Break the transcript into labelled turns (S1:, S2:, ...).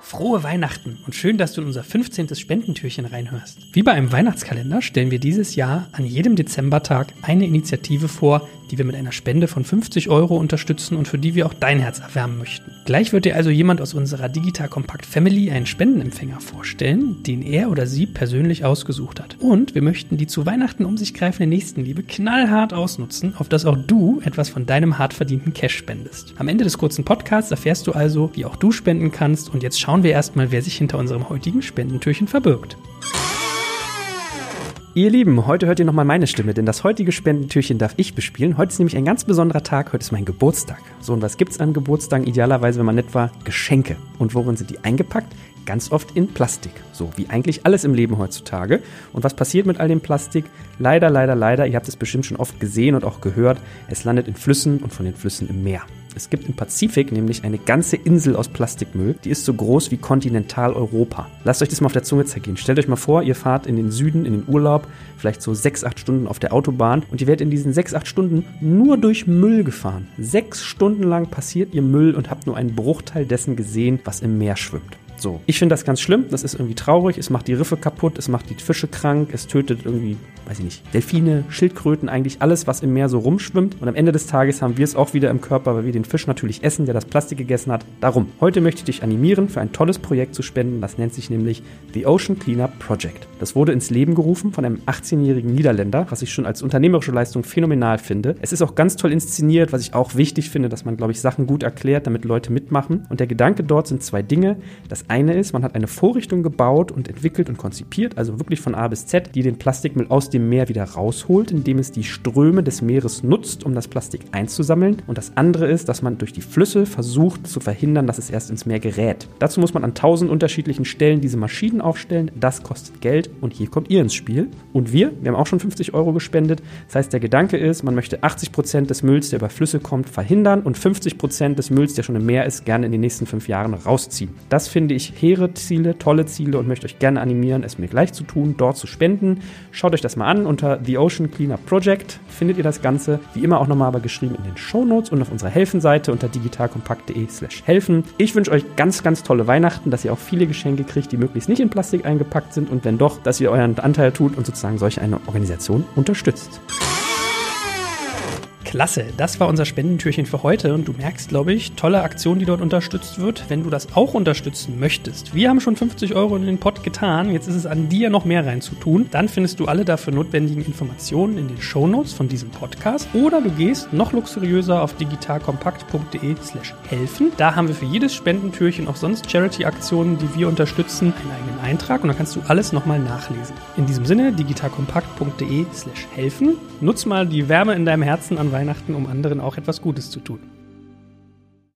S1: Frohe Weihnachten und schön, dass du in unser 15. Spendentürchen reinhörst. Wie bei einem Weihnachtskalender stellen wir dieses Jahr an jedem Dezembertag eine Initiative vor, die wir mit einer Spende von 50 Euro unterstützen und für die wir auch dein Herz erwärmen möchten. Gleich wird dir also jemand aus unserer Digital Compact Family einen Spendenempfänger vorstellen, den er oder sie persönlich ausgesucht hat. Und wir möchten die zu Weihnachten um sich greifende Nächstenliebe knallhart ausnutzen, auf dass auch du etwas von deinem hart verdienten Cash spendest. Am Ende des kurzen Podcasts erfährst du also, wie auch du spenden kannst und jetzt schauen wir erstmal, wer sich hinter unserem heutigen Spendentürchen verbirgt.
S2: Ihr Lieben, heute hört ihr nochmal meine Stimme, denn das heutige Spendentürchen darf ich bespielen. Heute ist nämlich ein ganz besonderer Tag, heute ist mein Geburtstag. So, und was gibt's an Geburtstagen idealerweise, wenn man nett war? Geschenke. Und worin sind die eingepackt? Ganz oft in Plastik. So wie eigentlich alles im Leben heutzutage. Und was passiert mit all dem Plastik? Leider, leider, leider, ihr habt es bestimmt schon oft gesehen und auch gehört, es landet in Flüssen und von den Flüssen im Meer. Es gibt im Pazifik nämlich eine ganze Insel aus Plastikmüll, die ist so groß wie Kontinentaleuropa. Lasst euch das mal auf der Zunge zergehen. Stellt euch mal vor, ihr fahrt in den Süden, in den Urlaub, vielleicht so sechs, acht Stunden auf der Autobahn und ihr werdet in diesen sechs, acht Stunden nur durch Müll gefahren. Sechs Stunden lang passiert ihr Müll und habt nur einen Bruchteil dessen gesehen, was im Meer schwimmt. So, ich finde das ganz schlimm, das ist irgendwie traurig, es macht die Riffe kaputt, es macht die Fische krank, es tötet irgendwie, weiß ich nicht, Delfine, Schildkröten, eigentlich alles, was im Meer so rumschwimmt. Und am Ende des Tages haben wir es auch wieder im Körper, weil wir den Fisch natürlich essen, der das Plastik gegessen hat. Darum, heute möchte ich dich animieren, für ein tolles Projekt zu spenden, das nennt sich nämlich The Ocean Cleanup Project. Das wurde ins Leben gerufen von einem 18-jährigen Niederländer, was ich schon als unternehmerische Leistung phänomenal finde. Es ist auch ganz toll inszeniert, was ich auch wichtig finde, dass man, glaube ich, Sachen gut erklärt, damit Leute mitmachen. Und der Gedanke dort sind zwei Dinge. Das eine ist, man hat eine Vorrichtung gebaut und entwickelt und konzipiert, also wirklich von A bis Z, die den Plastikmüll aus dem Meer wieder rausholt, indem es die Ströme des Meeres nutzt, um das Plastik einzusammeln. Und das andere ist, dass man durch die Flüsse versucht zu verhindern, dass es erst ins Meer gerät. Dazu muss man an tausend unterschiedlichen Stellen diese Maschinen aufstellen. Das kostet Geld und hier kommt ihr ins Spiel. Und wir, wir haben auch schon 50 Euro gespendet. Das heißt, der Gedanke ist, man möchte 80 Prozent des Mülls, der über Flüsse kommt, verhindern und 50 Prozent des Mülls, der schon im Meer ist, gerne in den nächsten fünf Jahren rausziehen. Das finde ich here ihre Ziele, tolle Ziele und möchte euch gerne animieren, es mir gleich zu tun, dort zu spenden. Schaut euch das mal an unter The Ocean Cleanup Project. Findet ihr das Ganze, wie immer auch nochmal aber geschrieben in den Show Notes und auf unserer Helfenseite unter digitalkompakt.de slash helfen. Ich wünsche euch ganz, ganz tolle Weihnachten, dass ihr auch viele Geschenke kriegt, die möglichst nicht in Plastik eingepackt sind und wenn doch, dass ihr euren Anteil tut und sozusagen solch eine Organisation unterstützt.
S1: Klasse, das war unser Spendentürchen für heute und du merkst, glaube ich, tolle Aktion, die dort unterstützt wird. Wenn du das auch unterstützen möchtest, wir haben schon 50 Euro in den Pot getan, jetzt ist es an dir noch mehr reinzutun, dann findest du alle dafür notwendigen Informationen in den Shownotes von diesem Podcast. Oder du gehst noch luxuriöser auf digitalkompakt.de slash helfen. Da haben wir für jedes Spendentürchen auch sonst Charity-Aktionen, die wir unterstützen, einen eigenen Eintrag und da kannst du alles nochmal nachlesen. In diesem Sinne, digitalkompakt.de slash helfen. Nutz mal die Wärme in deinem Herzen an Weihnachten, um anderen auch etwas Gutes zu tun.